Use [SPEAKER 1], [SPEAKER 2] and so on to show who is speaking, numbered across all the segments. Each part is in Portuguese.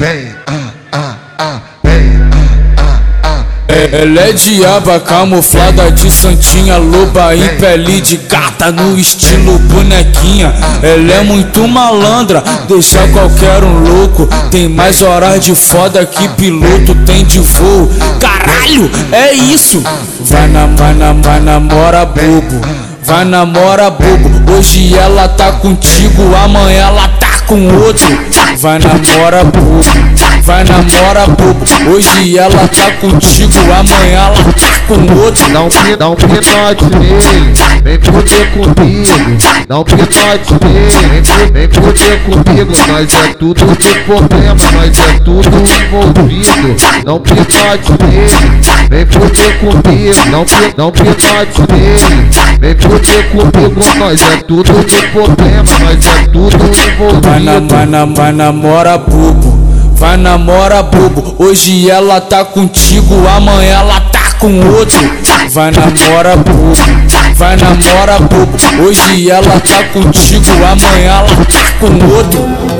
[SPEAKER 1] Vem, ah, ah, ah, vem, ah, ah, ah.
[SPEAKER 2] Ela é diaba camuflada de santinha, loba em pele de gata no estilo bonequinha. Ela é muito malandra, deixa qualquer um louco. Tem mais horas de foda que piloto tem de voo. Caralho, é isso. Vai na, vai na, vai namora bobo. Vai namora bobo. Hoje ela tá contigo, amanhã ela tá com outro. Vai namora bobo, vai namora bobo. Hoje ela tá contigo, amanhã ela tá com outro.
[SPEAKER 3] Dá um pinote nele, vem poder comigo. Um pinote nele, vem, poder comigo. Nós é tudo de problema, nós é tudo envolvido. Um pinote nele, vem poder comigo. Dá um pinote nele, vem poder comigo. Nós é tudo de problema, nós é tudo
[SPEAKER 2] Vai na,
[SPEAKER 3] envolvido.
[SPEAKER 2] vai na, vai namora bobo, vai namora bobo. Hoje ela tá contigo, amanhã ela tá com outro. Vai namora bobo, vai namora bobo. Hoje ela tá contigo, amanhã ela tá com outro.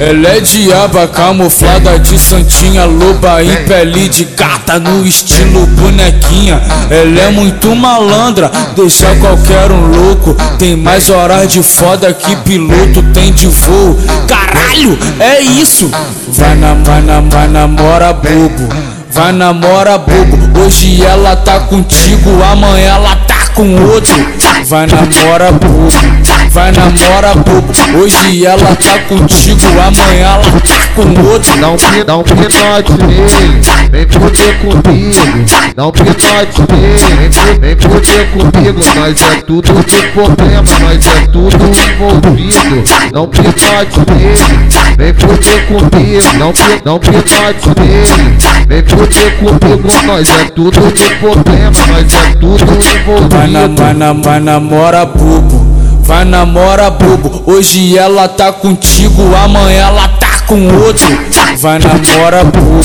[SPEAKER 2] Ela é diaba camuflada de santinha, loba em pele de gata no estilo bonequinha. Ela é muito malandra, deixa qualquer um louco. Tem mais horas de foda que piloto tem de voo. Caralho, é isso. Vai na, vai na, vai namora bobo. Vai namora bobo. Hoje ela tá contigo, amanhã ela tá com outro. Vai namora bobo. Vai namora bobo, hoje ela tá contigo, amanhã ela tá com outro.
[SPEAKER 3] Pi- dá um pinote nele, vem poder comigo. Um pinote nele, vem, vem poder comigo. Nós é tudo de problema, nós é tudo envolvido. Um pinote nele, vem poder comigo. Dá um pinote nele, vem poder comigo. Nós é tudo de problema, nós é tudo
[SPEAKER 2] Vai na, vai na, vai namora bobo, vai namora bobo. Hoje ela tá contigo, amanhã ela tá com outro. Vai namora bobo,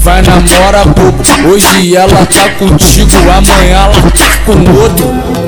[SPEAKER 2] vai namora bobo. Hoje ela tá contigo, amanhã ela tá com outro.